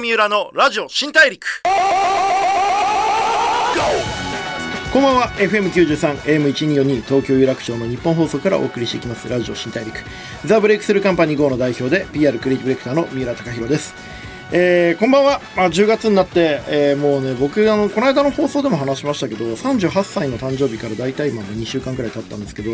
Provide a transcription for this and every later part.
三浦のラジオ新大陸。こんばんは。FM93 AM1242 東京有楽町の日本放送からお送りしていきます。ラジオ新大陸。ザ・ブレイクスルーカンパニー GO の代表で PR クリエイティブレクターの三浦貴弘です。えー、こんばんは、まあ、10月になって、えー、もうね僕あのこの間の放送でも話しましたけど38歳の誕生日から大体今も2週間くらい経ったんですけど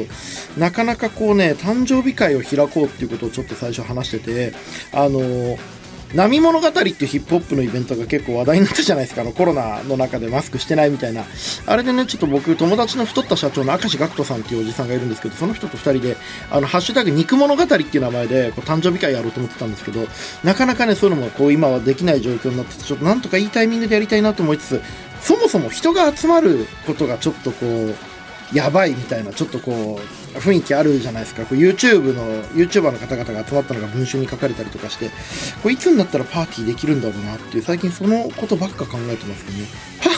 なかなかこうね誕生日会を開こうっていうことをちょっと最初話しててあのー波物語っていうヒップホップのイベントが結構話題になったじゃないですか。あのコロナの中でマスクしてないみたいな。あれでねちょっと僕友達の太った社長の明石学人さんっていうおじさんがいるんですけどその人と2人で「あのハッシュタグ肉物語」っていう名前でこう誕生日会やろうと思ってたんですけどなかなかねそういうのもこう今はできない状況になっててちょっとなんとかいいタイミングでやりたいなと思いつつそもそも人が集まることがちょっとこうやばいみたいなちょっとこう雰囲気あるじゃないですか。こう YouTube の YouTuber の方々が集まったのが文集に書かれたりとかしてこれいつになったらパーティーできるんだろうなっていう最近そのことばっか考えてますけどね。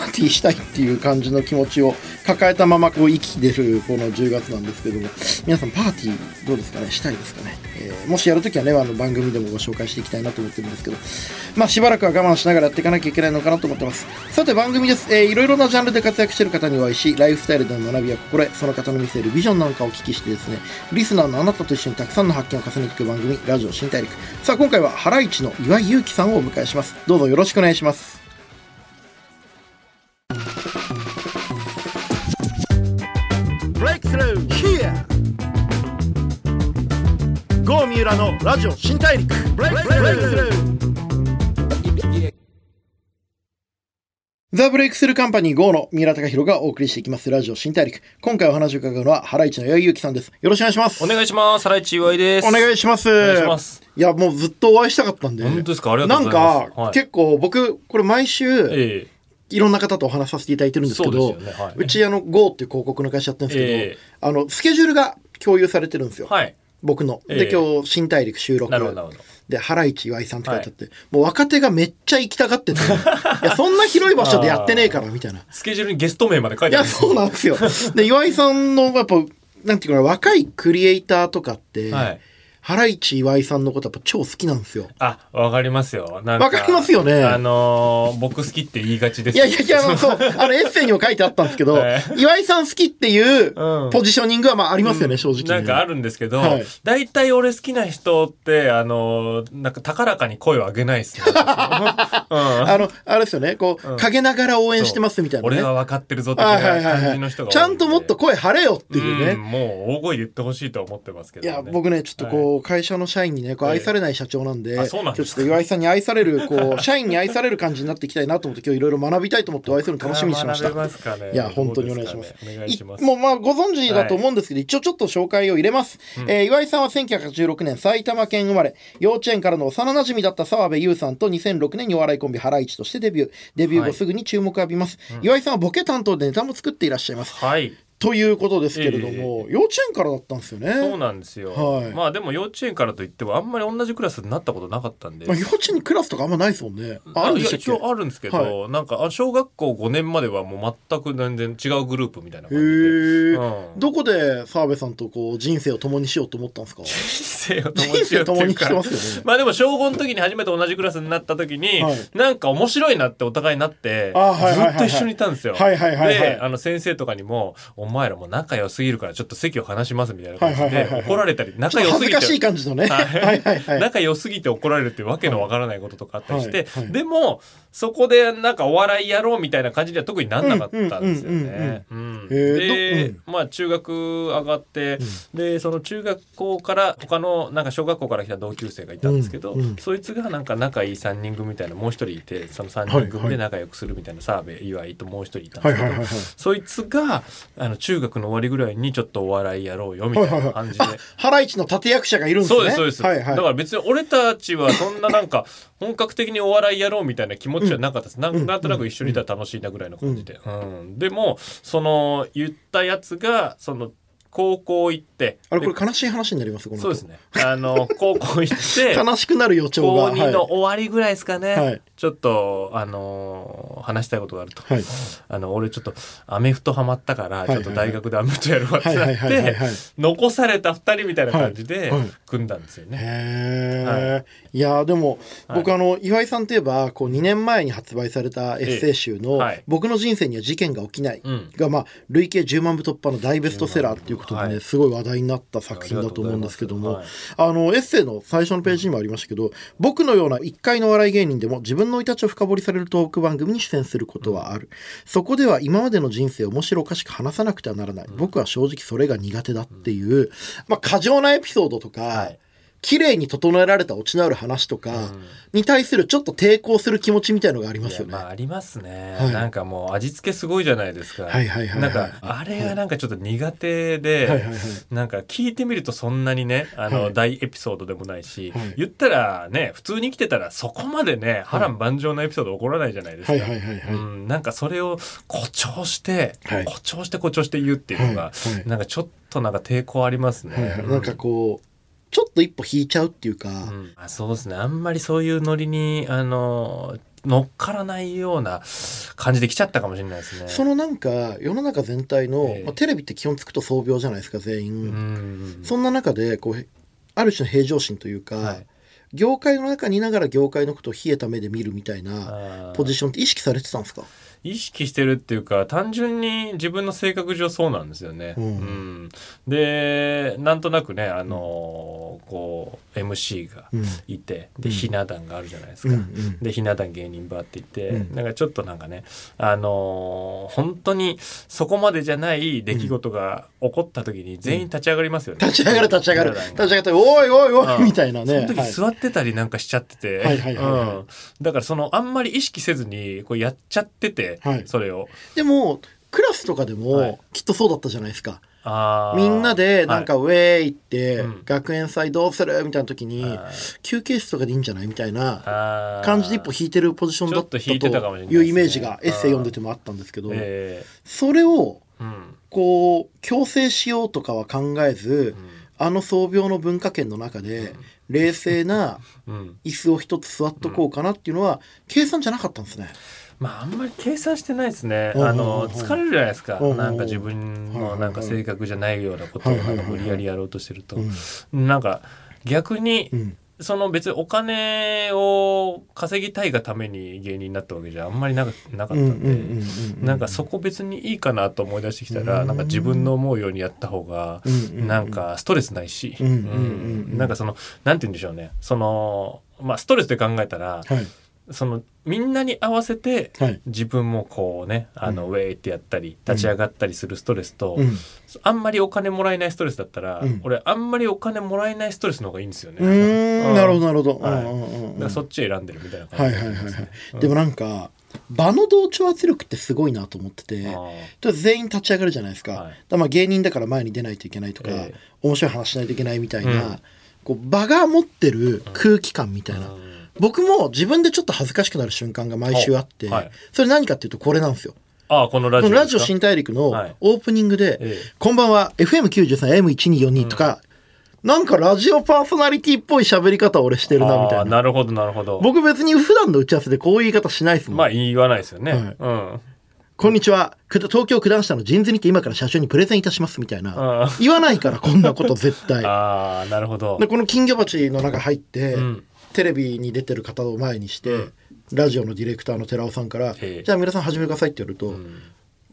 ーティーしたいっていう感じの気持ちを抱えたままこう生きてるこの10月なんですけども皆さんパーティーどうですかね？したいですかね、えー、もしやるときはねあの番組でもご紹介していきたいなと思ってるんですけどまあしばらくは我慢しながらやっていかなきゃいけないのかなと思ってます。さて番組です、えー、いろいろなジャンルで活躍してる方にお会いしライフスタイルでの学びや心得その方の見せるビジョンなんかをお聞きしてですねリスナーのあなたと一緒にたくさんの発見を重ねていく番組ラジオ新大陸。さあ今回はハライチの岩井勇気さんをお迎えします。どうぞよろしくお願いします。ブレイクスルー Here ゴー三浦のラジオ新大陸ブレイクスルーザ・ブレイクスルーカンパニー GO の三浦崇宏がお送りしていきますラジオ新大陸。今回お話を伺うのは、ハライチの岩井勇気さんです。よろしくお願いします。お願いします。ハライチ岩井です。お願いします。お願いします。いや、もうずっとお会いしたかったんで。本当ですか？ありがとうございます。なんか、はい、結構僕、これ毎週、ええいろんな方とお話させていただいてるんですけど、うねはい、うちあの GO っていう広告の会社やってるんですけど、えー、あのスケジュールが共有されてるんですよ、はい、僕の。で、今日新大陸収録。なるほどで、ハライチ岩井さんって書いてあって、はい、もう若手がめっちゃ行きたがってて、いや、そんな広い場所でやってねえから、みたいな。スケジュールにゲスト名まで書いてある、いや、そうなんですよ。で、岩井さんの、やっぱ、なんていうか若いクリエイターとかって、はいハライチ岩井さんのことやっぱ超好きなんですよ。あ、わかりますよ。わかりますよね。あのー、僕好きって言いがちです。いやいやいや、そう、あのエッセイにも書いてあったんですけど、岩井さん好きっていうポジショニングはまあありますよね、うん、正直、なんかあるんですけど、大、体、俺好きな人って、あのー、なんか高らかに声を上げないっすね。うん、あの、あれですよね、こう、陰ながら応援してますみたいな、ね、俺は分かってるぞって感じの人がちゃんともっと声張れよっていうね。もう大声言ってほしいと思ってますけど、ね、いや、僕ね、ちょっとこう、会社の社員にねこう愛されない社長なんで,、ちょっと岩井さんに愛されるこう社員に愛される感じになっていきたいなと思って 今日いろいろ学びたいと思ってお会いするの楽しみにしました、ね、いや本当にお願いします。もうまあご存知だと思うんですけど、はい、一応ちょっと紹介を入れます、うん、えー、岩井さんは1986年埼玉県生まれ。幼稚園からの幼馴染だった澤部優さんと2006年にお笑いコンビハライチとしてデビュー。デビュー後すぐに注目を浴びます、はい、岩井さんはボケ担当でネタも作っていらっしゃいます、はいということですけれども、えー、幼稚園からだったんですよね。そうなんですよ。はい、まあでも幼稚園からといってもあんまり同じクラスになったことなかったんで。まあ幼稚園にクラスとかあんまないですもんね。あるん一応あるんですけど、はい、なんか小学校5年まではもう全く全然違うグループみたいな感じで。うん、どこで澤部さんとこう人生を共にしようと思ったんですか？人生を共にしよう共にしてますよね。まあでも小5の時に初めて同じクラスになった時に、はい、なんか面白いなってお互いになって、ずっと一緒にいたんですよ。で、あの先生とかにもお前らも仲良すぎるからちょっと席を離しますみたいな感じで怒られたり仲良すぎて。しい感じのね、仲良すぎて怒られるっていうわけのわからないこととかあったりして、でもそこでなんかお笑いやろうみたいな感じでは特になんなかったんですよね。で、まあ中学上がって、でその中学校から他のなんか小学校から来た同級生がいたんですけど、そいつがなんか仲いい3人組みたいなもう一人いてその3人組で仲良くするみたいな澤部岩井ともう一人いたんですけど、そいつがあの中学の終わりぐらいにちょっとお笑いやろうよみたいな感じで、ハライチの立役者がいるんですね。そうですそうです、はいはい、だから別に俺たちはそんななんか本格的にお笑いやろうみたいな気持ちはなかったです、うん、なんとなく一緒にいたら楽しいなぐらいの感じで、うん、うん、でもその言ったやつがその高校行って。あれこれ悲しい話になりますそうですね。あの 高校行って悲しくなる予兆が高2の終わりぐらいですかね、はい、ちょっとあの話したいことがあると、はい、あの俺ちょっとアメフトハマったからちょっと大学でアメフトやるわってなって残された2人みたいな感じで組んだんですよね。はい、いやでも僕、あの岩井さんといえばこう2年前に発売されたエッセイ集の「僕の人生には事件が起きない」が、まあ、累計10万部突破の大ベストセラーっていうことでね、すごい話題になった作品だと思うんですけども、あのエッセイの最初のページにもありましたけど僕のような1階の笑い芸人でも自分の生い立ちを深掘りされるトーク番組に出演することはある、そこでは今までの人生を面白おかしく話さなくてはならない、僕は正直それが苦手だっていう、まあ、過剰なエピソードとか、はい綺麗に整えられた落ちのある話とかに対するちょっと抵抗する気持ちみたいのがありますよね。まあ、ありますね、はい、なんかもう味付けすごいじゃないですか。はいはいはい、なんかあれがなんかちょっと苦手で、はいはいはい、なんか聞いてみるとそんなにねあの、大エピソードでもないし、はい、言ったらね普通に生きてたらそこまでね波乱万丈なエピソード起こらないじゃないですか。はいはいはいはい、うん、なんかそれを誇張して、誇張して誇張して言うっていうのが、なんかちょっとなんか抵抗ありますね。はいはい、なんかこうちょっと一歩引いちゃうっていうか、うん、あそうですね。あんまりそういうノリにあの乗っからないような感じで来ちゃったかもしれないですね。そのなんか世の中全体の、えー、まあ、テレビって基本つくと創病じゃないですか全員。そんな中でこうある種の平常心というか、はい、業界の中にいながら業界のことを冷えた目で見るみたいなポジションって意識されてたんですか？意識してるっていうか単純に自分の性格上そうなんですよね。うん、うん、でなんとなくねあのー、こう MC がいて、うん、でひな壇があるじゃないですか。うんうん、でひな壇芸人バーっていて、うん、なんかちょっとなんかねあのー、本当にそこまでじゃない出来事が起こった時に全員立ち上がりますよね。立ち上がる立ち上がる。立ち上がっておいおいおいみたいなね。その時座ってたりなんかしちゃってて、だからそのあんまり意識せずにこうやっちゃってて。はい、それを。でもクラスとかでもきっとそうだったじゃないですか、みんなでなんかウェイって、学園祭どうするみたいな時に休憩室とかでいいんじゃないみたいな感じで一歩引いてるポジションだったというイメージがエッセイ読んでてもあったんですけど、それをこう強制しようとかは考えず、あの創病の文化圏の中で冷静な 椅子を一つ座っとこうかなっていうのは計算じゃなかったんですね。まああんまり計算してないですね。あの疲れるじゃないですか。なんか自分のなんか性格じゃないようなことをなんか無理やりやろうとしてると、なんか逆に。その別にお金を稼ぎたいがために芸人になったわけじゃあんまりなかったんで。なんかそこ別にいいかなと思い出してきたらなんか自分の思うようにやった方がなんかストレスないし。なんかそのなんて言うんでしょうね。そのまあストレスで考えたら、はいそのみんなに合わせて、自分もこうねあの、ウェイってやったり立ち上がったりするストレスと、うん、あんまりお金もらえないストレスだったら、うん、俺あんまりお金もらえないストレスの方がいいんですよね。うんなるほどなるほど。はい、だからそっち選んでるみたいな感じで、ね、はいはいはいはい。でもなんか場の同調圧力ってすごいなと思っててと全員立ち上がるじゃないですか,、はい、だまあ芸人だから前に出ないといけないとか、えー、面白い話しないといけないみたいな、こう場が持ってる空気感みたいな。僕も自分でちょっと恥ずかしくなる瞬間が毎週あって、はい、それ何かっていうとこれなんですよ。ああこのラジオラジオ新大陸のオープニングで、はい、こんばんは FM93M1242 とか、うん、なんかラジオパーソナリティっぽい喋り方俺してるなみたいな。なるほどなるほど。僕別に普段の打ち合わせでこういう言い方しないですもん。まあ言わないですよね。はい、うん。こんにちは。東京九段下のジンズにて今から社長にプレゼンいたしますみたいな。言わないからこんなこと絶対。ああ、なるほど。で、この金魚鉢の中入って、うん、テレビに出てる方を前にして、うん、ラジオのディレクターの寺尾さんから「じゃあ皆さん始めてください」って言われると、うん、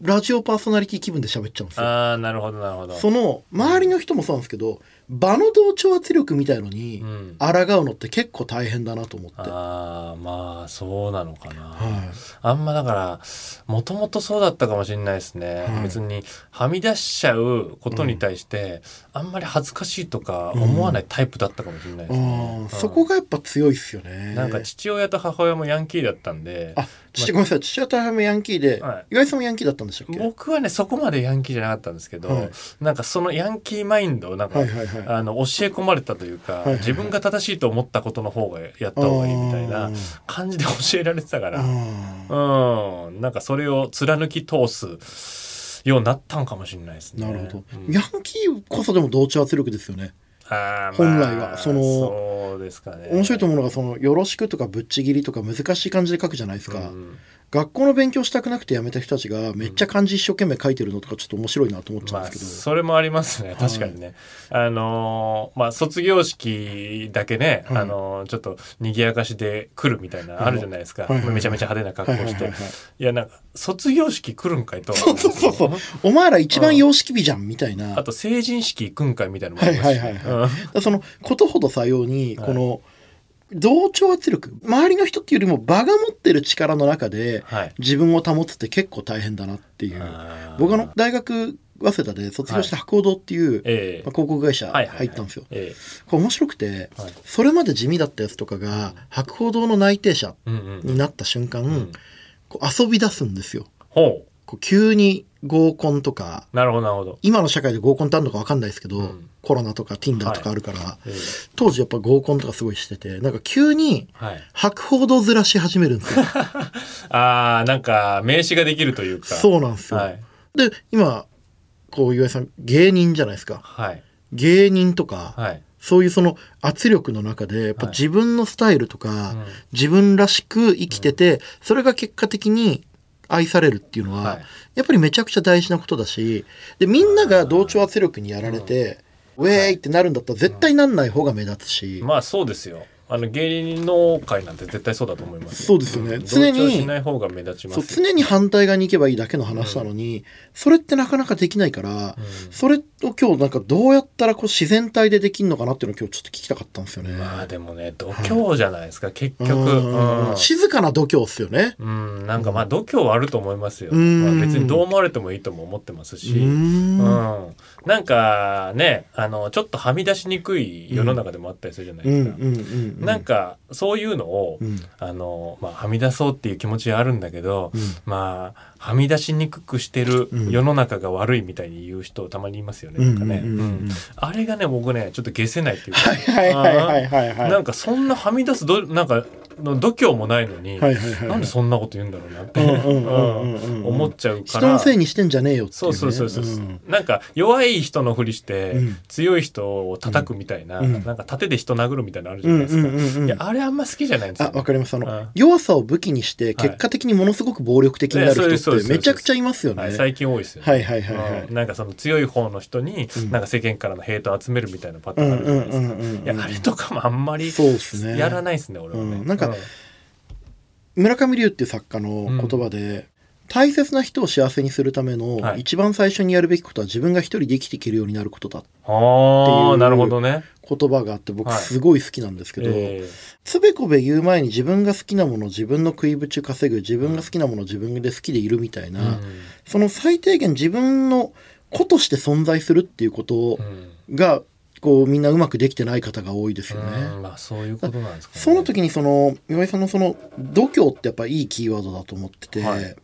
ラジオパーソナリティ気分で喋っちゃうんですよ。あなるほどなるほど。その周りの人もそうなんですけど、場の同調圧力みたいのに抗うのって結構大変だなと思って、うん、ああまあそうなのかな、はい、あんまだからもともとそうだったかもしれないですね、はい、別にはみ出しちゃうことに対して、あんまり恥ずかしいとか思わないタイプだったかもしれないですね、うん、そこがやっぱ強いっすよね。なんか父親と母親もヤンキーだったんで。あ父、ごめんなさい。父親と母親もヤンキーで、はい、岩井さんもヤンキーだったんでしたっけ？僕はねそこまでヤンキーじゃなかったんですけど、はい、なんかそのヤンキーマインドをなんか、はいはいはい、あの教え込まれたというか、自分が正しいと思ったことの方がやった方がいいみたいな感じで教えられてたからうん。なんかそれを貫き通すようになったんかもしれないですね。なるほど、うん、ヤンキーこそでも同調圧力ですよね。あ本来は。そのそうですかね。面白いと思うのがその「よろしく」とか「ぶっちぎり」とか難しい感じで書くじゃないですか、うん、学校の勉強したくなくて辞めた人たちがめっちゃ漢字一生懸命書いてるのとかちょっと面白いなと思っちゃうんですけど、まあ、それもありますね。確かにね、はい、あのー、まあ卒業式だけね、はい、あのー、ちょっと賑やかしで来るみたいなあるじゃないですか、はい、めちゃめちゃ派手な格好して、い。やなんか卒業式来るんかいとそうそうそうそう。お前ら一番様式美じゃんみたいな、あと成人式行くんかいみたいなのもありますし、はいはいはいはい、そのことほどさようにこの、同調圧力周りの人っていうよりも場が持ってる力の中で自分を保つって結構大変だなっていう、はい、僕あの大学早稲田で卒業して博報堂っていう、はい。まあ、広告会社入ったんですよ。これ面白くて、はい、それまで地味だったやつとかが博報堂の内定者になった瞬間、うん。うん、こう遊び出すんですよ。こう急に合コンとかなるほどなるほど。今の社会で合コンってあるのか分かんないですけど、うん、コロナとか Tinder とかあるから、はい。当時やっぱ合コンとかすごいしててなんか急に博報堂ずらし始めるんですよ。ああなんか名刺ができるというか。そうなんですよ。はい、で今こう岩井さん芸人じゃないですか。はい、芸人とか、はい、そういうその圧力の中でやっぱ自分のスタイルとか、はいうん、自分らしく生きてて、それが結果的に愛されるっていうのは、はい、やっぱりめちゃくちゃ大事なことだしでみんなが同調圧力にやられて、ウェーイってなるんだったら絶対なんない方が目立つし、まあそうですよ。あの芸人の会なんて絶対そうだと思いますそうですよね、うん、常にしない方が目立ちます、ね、常に反対側に行けばいいだけの話なのに、うん、それってなかなかできないから、うん、それを今日なんかどうやったらこう自然体でできるのかなっていうのを今日ちょっと聞きたかったんですよね。まあでもね度胸じゃないですか、はい、結局、うん、静かな度胸っすよね。うんなんかまあ度胸はあると思いますよ、まあ、別にどう思われてもいいとも思ってますし。うん。なんかねあのちょっとはみ出しにくい世の中でもあったりするじゃないですか、なんかそういうのを、うん、あのまあ、はみ出そうっていう気持ちはあるんだけど、うん、まあはみ出しにくくしてる世の中が悪いみたいに言う人たまにいますよね、なんかね、あれがね僕ねちょっと消せないっていうか。なんかそんなはみ出すどなんかの度胸もないのに、はいはいはい、なんでそんなこと言うんだろうなって思っちゃうから。人のせいにしてんじゃねえよって、ね、そうそうそうそう、う。ん、なんか弱い人のふりして、うん、強い人を叩くみたいな、うん、なんか盾で人殴るみたいなのあるじゃないですか、いやあれあんま好きじゃないんですよ、ね、あわかります。あの、弱さを武器にして結果的にものすごく暴力的になる人ってめちゃくちゃいますよね、はい、最近多いですよね。はいはいはい、はい、なんかその強い方の人に、なんか世間からのヘイトを集めるみたいなパターンあるじゃないですか、いやあれとかもあんまりやらないですね俺はね、なんか、村上龍っていう作家の言葉で、うん、大切な人を幸せにするための一番最初にやるべきことは自分が一人で生きていけるようになることだっていうなるほどね。言葉があって僕すごい好きなんですけど、はいえ。ー、つべこべ言う前に自分が好きなもの自分の食いぶち稼ぐ自分が好きなもの自分で好きでいるみたいな、うん、その最低限自分の子として存在するっていうことが、こうみんなうまくできてない方が多いですよね。まあそういうことなんですか、ね、その時にその岩井さんのその度胸ってやっぱいいキーワードだと思ってて、はい、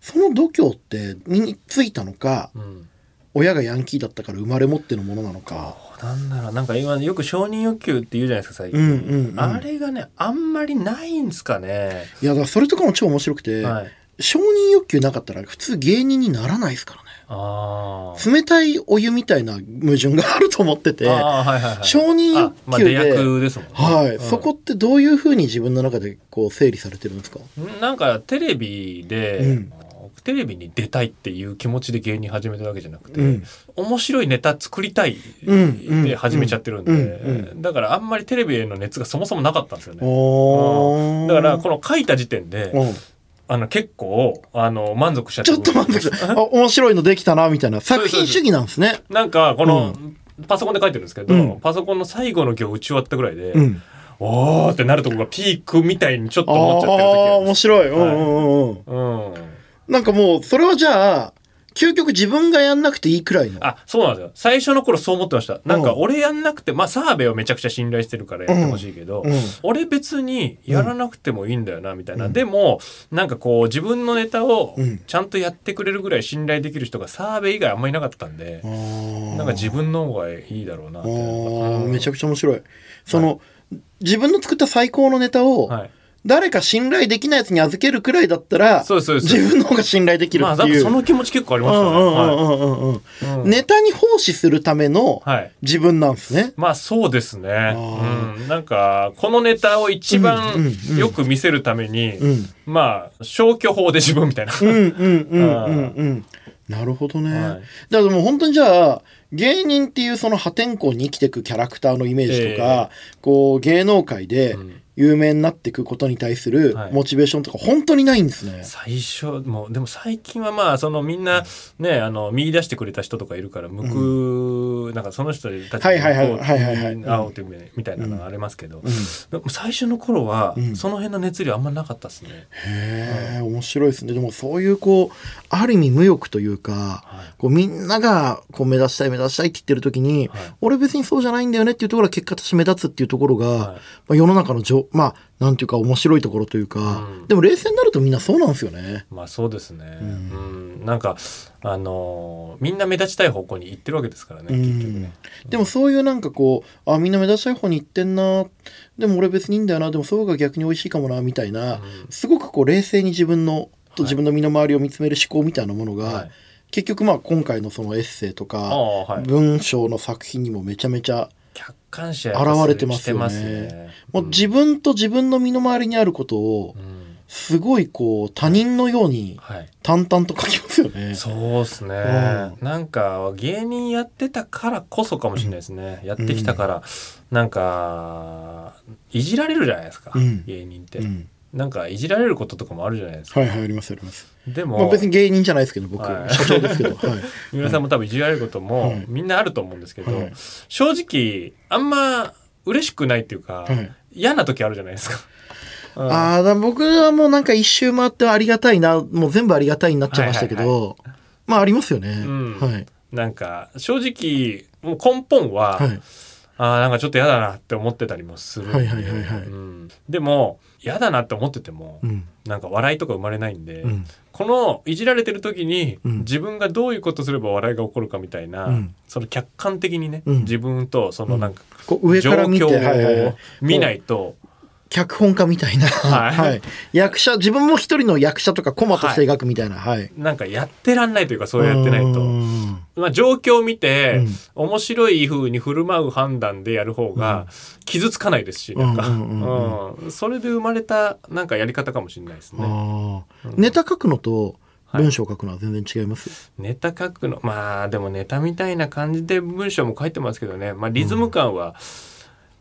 その度胸って身についたのか、うん、親がヤンキーだったから生まれ持ってのものなのか。なんだろう。なんか今よく承認欲求って言うじゃないですか最近、うんうんうん、あれがねあんまりないんですかね。いやだそれとかも超面白くて、はい、承認欲求なかったら普通芸人にならないですからね冷たいお湯みたいな矛盾があると思ってて、はいはいはい、承認欲求でまあですね、はい、うん、そこってどういうふうに自分の中でこう整理されてるんですか？なんかテレビで、うん、テレビに出たいっていう気持ちで芸人始めたわけじゃなくて、うん、面白いネタ作りたいで始めちゃってるんで、だからあんまりテレビへの熱がそもそもなかったんですよね。だからこの書いた時点で、あの結構あの満足しちゃってちょっと満足。あ面白いのできたなみたいな。作品主義なんですね。なんかこの、うん、パソコンで書いてるんですけど、うん、パソコンの最後の行打ち終わったぐらいで、うん、おーってなるとこがピークみたいにちょっと思っちゃってる時ああ面白い、うんうんうん、うん、なんかもうそれはじゃあ究極自分がやんなくていいくらいの。あ、そうなんですよ。最初の頃そう思ってました。なんか俺やんなくて、まあ澤部をめちゃくちゃ信頼してるからやってほしいけど、うんうん、俺別にやらなくてもいいんだよな、みたいな。うん、でも、なんかこう自分のネタをちゃんとやってくれるぐらい信頼できる人が澤部以外あんまりいなかったんで、なんか自分の方がいいだろうなって。めちゃくちゃ面白い。その、はい、自分の作った最高のネタを、はい誰か信頼できないやつに預けるくらいだったら、そうそう自分の方が信頼できるっていう。まあ、その気持ち結構ありましたね。うんうんうんうんうん。ネタに奉仕するための自分なんですね。はい、まあそうですね。うん。なんか、このネタを一番よく見せるために、まあ、消去法で自分みたいな。うんうんうんうんうん。なるほどね。はい、だからもう本当にじゃあ、芸人っていうその破天荒に生きていくキャラクターのイメージとか、えー、こう芸能界で、うん有名になっていくことに対するモチベーションとか本当にないんですね。はい、最初もうでも最近はまあそのみんなねあの見出してくれた人とかいるから向く、うん、なんかその人たちに会おうというみたいなのがありますけど、うん、最初の頃はその辺の熱量あんまなかったですね。へえ面白いですね。でもそういうこうある意味無欲というか、はい、こうみんながこう目指したい目指したいって言ってる時に、はい、俺別にそうじゃないんだよねっていうところが結果として目立つっていうところが、まあ、世の中の情まあなんていうか面白いところというか、うん、でも冷静になるとみんなそうなんですよね。まあそうですね。うん、うん、なんかあのー、みんな目立ちたい方向に行ってるわけですからね、結局ね。でもそういうなんかこうあみんな目立ちたい方に行ってんなでも俺別にいいんだよなでもそうが逆に美味しいかもなみたいな、うん、すごくこう冷静に自分のと自分の身の回りを見つめる思考みたいなものが、はい、結局まあ今回のそのエッセイとか、文章の作品にもめちゃめちゃ客観視現れてますよね。ね。もう自分と自分の身の回りにあることを、すごいこう他人のように淡々と書きますよね。はい、そうですね、うん、なんか芸人やってたからこそかもしれないですね。うん、やってきたから、なんかいじられるじゃないですか、うん、芸人って、なんかいじられることとかもあるじゃないですか。はいはいありますあります。でも、まあ、別に芸人じゃないですけど僕、はい、社長ですけど、はい、三浦さんも多分いじられることも、みんなあると思うんですけど、はい、正直あんま嬉しくないっていうか、嫌な時あるじゃないですか。ああ僕はもうなんか一周回ってありがたいなもう全部ありがたいになっちゃいましたけど、はいはいはい、まあありますよね。うん、はい、なんか正直もう根本は、はい、あなんかちょっと嫌だなって思ってたりもするんで、はいはいはいはい。うん、でも嫌だなって思ってても、うん、なんか笑いとか生まれないんで、うん、このいじられてる時に、うん、自分がどういうことすれば笑いが起こるかみたいな、うん、その客観的にね、自分とそのなんか、状況を見ないと、脚本家みたいな、はい、はい、役者自分も一人の役者とかコマとして描くみたいな、はい、はい、なんかやってらんないというかそうやってないと、まあ、状況を見て、うん、面白い風に振る舞う判断でやる方が傷つかないですし、なんか、うん。それで生まれたなんかやり方かもしれないですね。ネタ書くのと文章書くのは全然違います、はい、ネタ書くのまあでもネタみたいな感じで文章も書いてますけどね、まあ、リズム感は、うん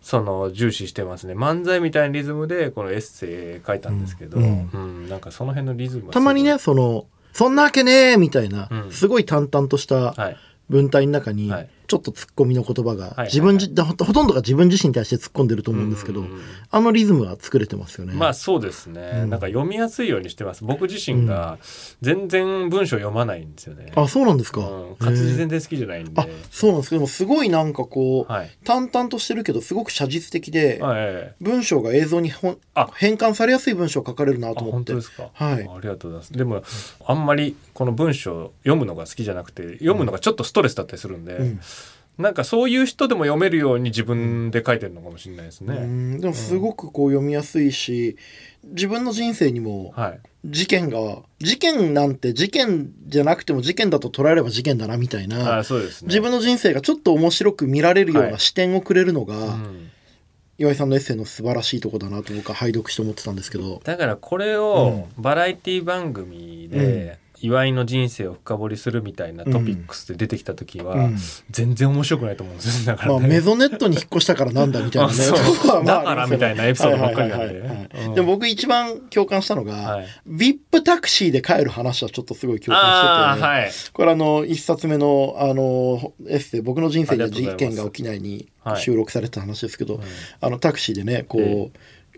その重視してますね。漫才みたいなリズムでこのエッセイ書いたんですけど、うん、うん、なんかその辺のリズムたまにねその「そんなわけねえ」みたいな、うん、すごい淡々とした文体の中に、はいちょっとツッコミの言葉が自分じ、ほとんどが自分自身に対して突っ込んでると思うんですけど、あのリズムは作れてますよね。まあそうですね、うん、なんか読みやすいようにしてます。僕自身が全然文章読まないんですよね。あそうなんですか、うん、活字全然好きじゃないんで。あそうなんですけどもすごいなんかこう、はい、淡々としてるけどすごく写実的で、はい、文章が映像にほあ。変換されやすい文章を書かれるなと思って。本当ですか、はい、ありがとうございます。でもあんまりこの文章読むのが好きじゃなくて読むのがちょっとストレスだったりするんで。うん。なんかそういう人でも読めるように自分で書いてるのかもしれないですね。でもすごくこう読みやすいし、自分の人生にも事件が、はい、事件なんて事件じゃなくても事件だと捉えれば事件だなみたいな、ね、自分の人生がちょっと面白く見られるような視点をくれるのが、はいうん。岩井さんのエッセイの素晴らしいとこだなと僕は拝読して思ってたんですけど。だからこれをバラエティ番組で岩井の人生を深掘りするみたいなトピックスで出てきた時は、全然面白くないと思うんですだから、ね、まあ、メゾネットに引っ越したからなんだみたいなね。だからみたいなエピソードばっかりなんで。でも僕一番共感したのが、はい、VIP タクシーで帰る話はちょっとすごい共感してて、はい、これあの一冊目のあのエッセイ「僕の人生で事件が起きない」に収録された話ですけど、はい、あのタクシーでねこう、えー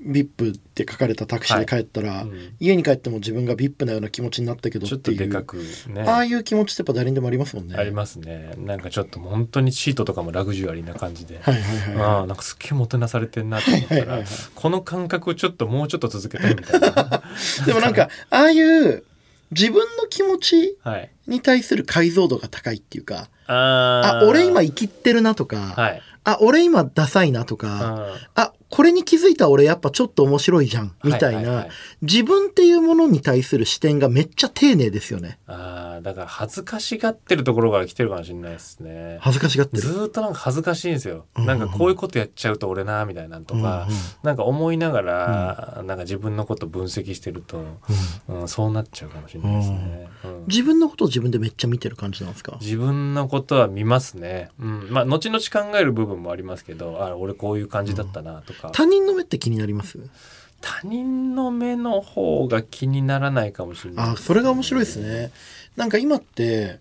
VIP って書かれたタクシーで帰ったら、はいうん、家に帰っても自分が VIP なような気持ちになったけどっていう、ね、ああいう気持ちってやっぱ誰にでもありますもんね。ありますね。なんかちょっと本当にシートとかもラグジュアリーな感じで、はいはいはい、ああなんかすっげえもてなされてんなと思ったら、はいはいはい。はい、この感覚をちょっともうちょっと続けたいみたいな。でもなんかああいう自分の気持ちに対する解像度が高いっていうか、はい、あ俺今生きってるなとか、はい、あ俺今ダサいなとか、あこれに気づいた俺やっぱちょっと面白いじゃん、みたいな、自分っていうものに対する視点がめっちゃ丁寧ですよね。ああ、だから恥ずかしがってるところから来てるかもしれないですね。恥ずかしがってる？ずっとなんか恥ずかしいんですよ。うんうん、なんかこういうことやっちゃうと俺な、みたいなとか、うんうん、なんか思いながら、うん、なんか自分のこと分析してると、うん、うん、そうなっちゃうかもしれないですね、自分のことを自分でめっちゃ見てる感じなんですか？自分のことは見ますね。うん。まあ、後々考える部分もありますけど、あ、俺こういう感じだったな、とか。他人の目って気になります？他人の目の方が気にならないかもしれない、ね、あそれが面白いですね。なんか今って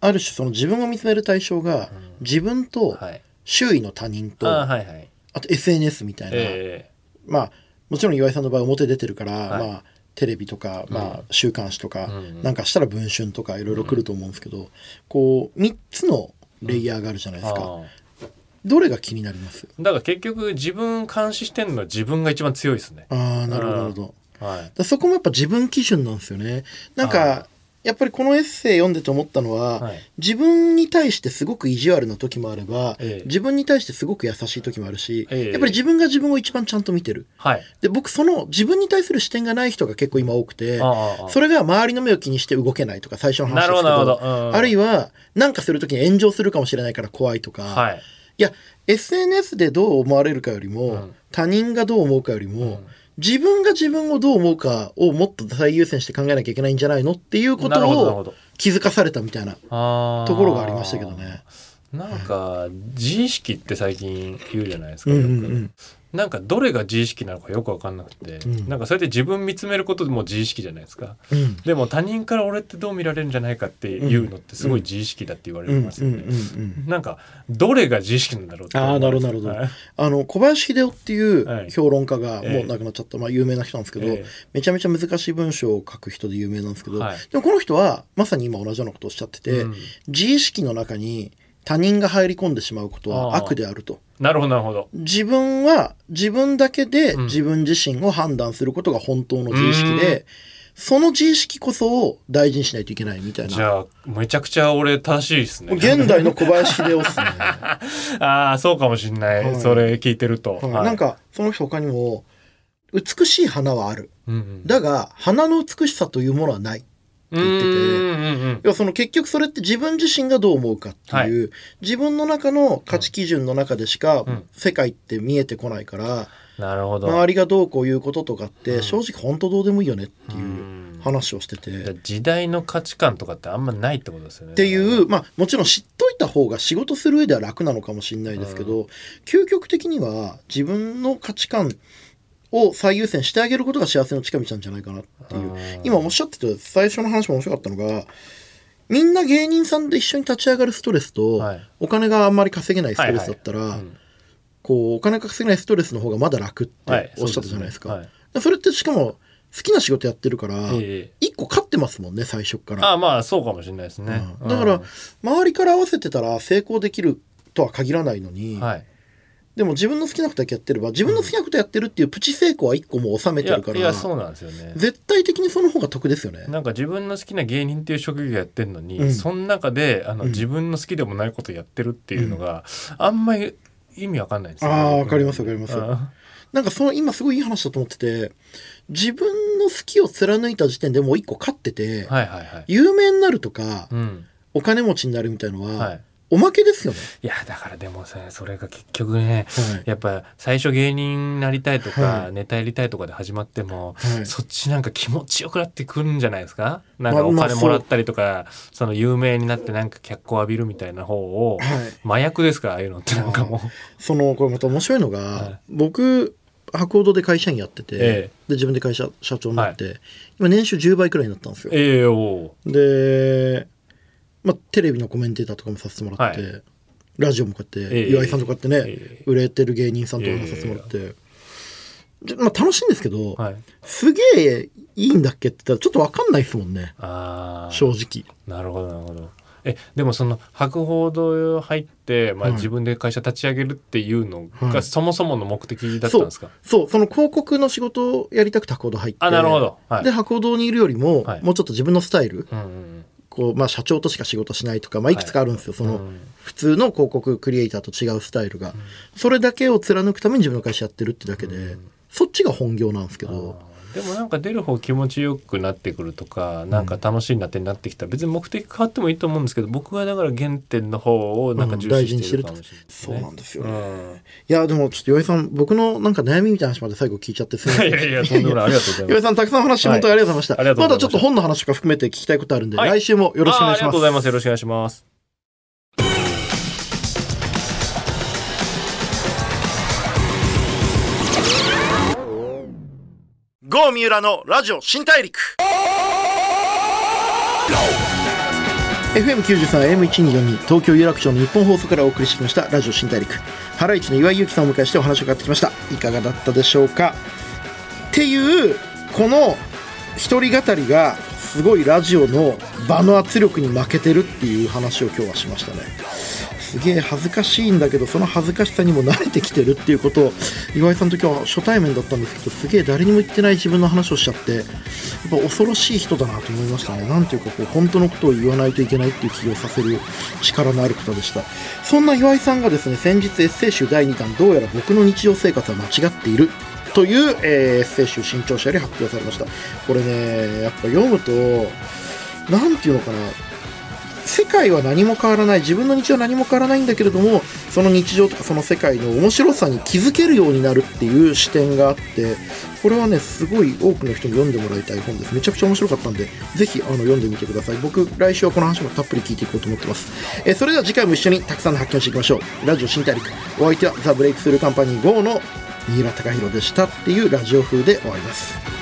ある種その自分を見つめる対象が自分と周囲の他人と、あはいはい、あと SNS みたいな、えー、まあもちろん岩井さんの場合表出てるから、はい、まあテレビとか、まあ、週刊誌とか、うん、なんかしたら文春とかいろいろ来ると思うんですけど、うん、こう3つのレイヤーがあるじゃないですか。うんどれが気になります？だから結局自分監視してるのは自分が一番強いですね。ああなるほどなるほど、はい、そこもやっぱ自分基準なんですよね。なんかやっぱりこのエッセイ読んでて思ったのは、はい、自分に対してすごく意地悪な時もあれば、ええ、自分に対してすごく優しい時もあるし、え、やっぱり自分が自分を一番ちゃんと見てる、はい、で僕その自分に対する視点がない人が結構今多くてそれが周りの目を気にして動けないとか最初の話ですけど、うん、あるいは何かする時に炎上するかもしれないから怖いとか、はい、いや SNS でどう思われるかよりも、うん、他人がどう思うかよりも、うん、自分が自分をどう思うかをもっと最優先して考えなきゃいけないんじゃないのっていうことを気づかされたみたいなところがありましたけどね。なんか自意識って最近言うじゃないですか、うんうんうん、なんかどれが自意識なのかよく分かんなくて、うん、なんかそれで自分見つめることでも自意識じゃないですか、うん、でも他人から俺ってどう見られるんじゃないかっていうのってすごい自意識だって言われますよね。なんかどれが自意識なんだろうってああなるほどなるほど、はい、あの小林秀夫っていう評論家がもう亡くなっちゃった、まあ、有名な人なんですけど、えー、めちゃめちゃ難しい文章を書く人で有名なんですけど、はい、でもこの人はまさに今同じようなことをおっしゃってて、うん、自意識の中に他人が入り込んでしまうことは悪であると。なるほどなるほど。自分は自分だけで自分自身を判断することが本当の自意識で、うん、その自意識こそを大事にしないといけないみたいな。じゃあ、めちゃくちゃ俺正しいですね。現代の小林秀夫っすね。ああ、そうかもしんない、はい、それ聞いてると。はいはい、なんか、その人他にも、美しい花はある。うんうん、だが、花の美しさというものはない。って言ってて、その結局それって自分自身がどう思うかっていう、はい、自分の中の価値基準の中でしか世界って見えてこないから、なるほど。周りがどうこういうこととかって正直本当どうでもいいよねっていう話をしてて、時代の価値観とかってあんまないってことですよね。っていうまあもちろん知っといた方が仕事する上では楽なのかもしれないですけど、究極的には自分の価値観を最優先してあげることが幸せの近道なんじゃないかなっていう。今おっしゃってた最初の話も面白かったのが、みんな芸人さんで一緒に立ち上がるストレスと、はい、お金があんまり稼げないストレスだったら、はい。はいうん、こう、お金が稼げないストレスの方がまだ楽っておっしゃったじゃないですか。はい。そすね、それってしかも、好きな仕事やってるから、一個勝ってますもんね、最初から。あまあ、そうかもしれないですね。うん、だから、周りから合わせてたら成功できるとは限らないのに、はいでも自分の好きなことだけやってれば自分の好きなことやってるっていうプチ成功は一個もう収めてるからいやそうなんですよね。絶対的にその方が得ですよね。なんか自分の好きな芸人っていう職業やってるのに、うん、その中であの、うん、自分の好きでもないことやってるっていうのが、うん、あんまり意味わかんないですよねああわかりますわかります。なんかその今すごいいい話だと思ってて自分の好きを貫いた時点でもう一個勝ってて、はいはいはい、有名になるとか、お金持ちになるみたいのは、はいおまけですよね。いや、だからでもさ、それが結局ね、はい、やっぱ最初芸人になりたいとか、はい、ネタやりたいとかで始まっても、はい、そっちなんか気持ちよくなってくるんじゃないですか？なんかお金もらったりとか、まあまあ、その有名になってなんか脚光浴びるみたいな方を、麻薬ですか？ああいうのってなんかもう。その、これまた面白いのが、僕、博報堂で会社員やってて、ええ、で自分で会社社長になって、今年収10倍くらいになったんですよ。えー、でまあ、テレビのコメンテーターとかもさせてもらって、はい、ラジオもこうやって、岩井さんとかってね、えー、売れてる芸人さんとかもさせてもらって、えー、まあ、楽しいんですけど、はい、すげえいいんだっけって言ったらちょっと分かんないですもんね。正直。なるほどなるほど。えでもその博報堂入って、まあ、自分で会社立ち上げるっていうのが、そもそもの目的だったんですか？そう。その広告の仕事をやりたくて博報堂入って。あなるほど、はい、で博報堂にいるよりも、もうちょっと自分のスタイル、うんうんこう、まあ、社長としか仕事しないとか、まあ、い。くつかあるんですよ、その、普通の広告クリエイターと違うスタイルが、それだけを貫くために自分の会社やってるってだけで、そっちが本業なんですけど。でもなんか出る方気持ちよくなってくるとかなんか楽しいなってなってきたら別に目的変わってもいいと思うんですけど僕はだから原点の方をなんか重視してるかもしれない、ね。うん、そうなんですよ。ね、うん、いやでもちょっと岩井さん僕のなんか悩みみたいな話まで最後聞いちゃってすみません。いやいやとんでもない。ありがとうございます。岩井さんたくさん話本当にありがとうございました、はい、まだちょっと本の話とか含めて聞きたいことあるんで、はい、来週もよろしくお願いします。ありがとうございます。よろしくお願いします郷三浦のラジオ新大陸 FM93、M1242、東京有楽町の日本放送からお送りしてきましたラジオ新大陸。ハライチの岩井由紀さんを迎えしてお話を伺ってきました。いかがだったでしょうか？っていう、この一人語りがすごいラジオの場の圧力に負けてるっていう話を今日はしましたね。すげえ恥ずかしいんだけどその恥ずかしさにも慣れてきてるっていうことを岩井さんと今日は初対面だったんですけどすげえ誰にも言ってない自分の話をしちゃってやっぱ恐ろしい人だなと思いましたね。なんていうかこう本当のことを言わないといけないっていう気をさせる力のある方でした。そんな岩井さんがですね先日エッセイ集第2弾どうやら僕の日常生活は間違っているという、えー、エッセイ集新潮社より発表されました。これねやっぱ読むと何ていうのかな。世界は何も変わらない。自分の日常は何も変わらないんだけれどもその日常とかその世界の面白さに気づけるようになるっていう視点があってこれはねすごい多くの人に読んでもらいたい本です。めちゃくちゃ面白かったんでぜひあの読んでみてください。僕来週はこの話もたっぷり聞いていこうと思ってます、えー、それでは次回も一緒にたくさんの発見をしていきましょう。ラジオ新大陸。お相手はザ・ブレイクスルーカンパニー GO の三浦貴大でしたっていうラジオ風で終わります。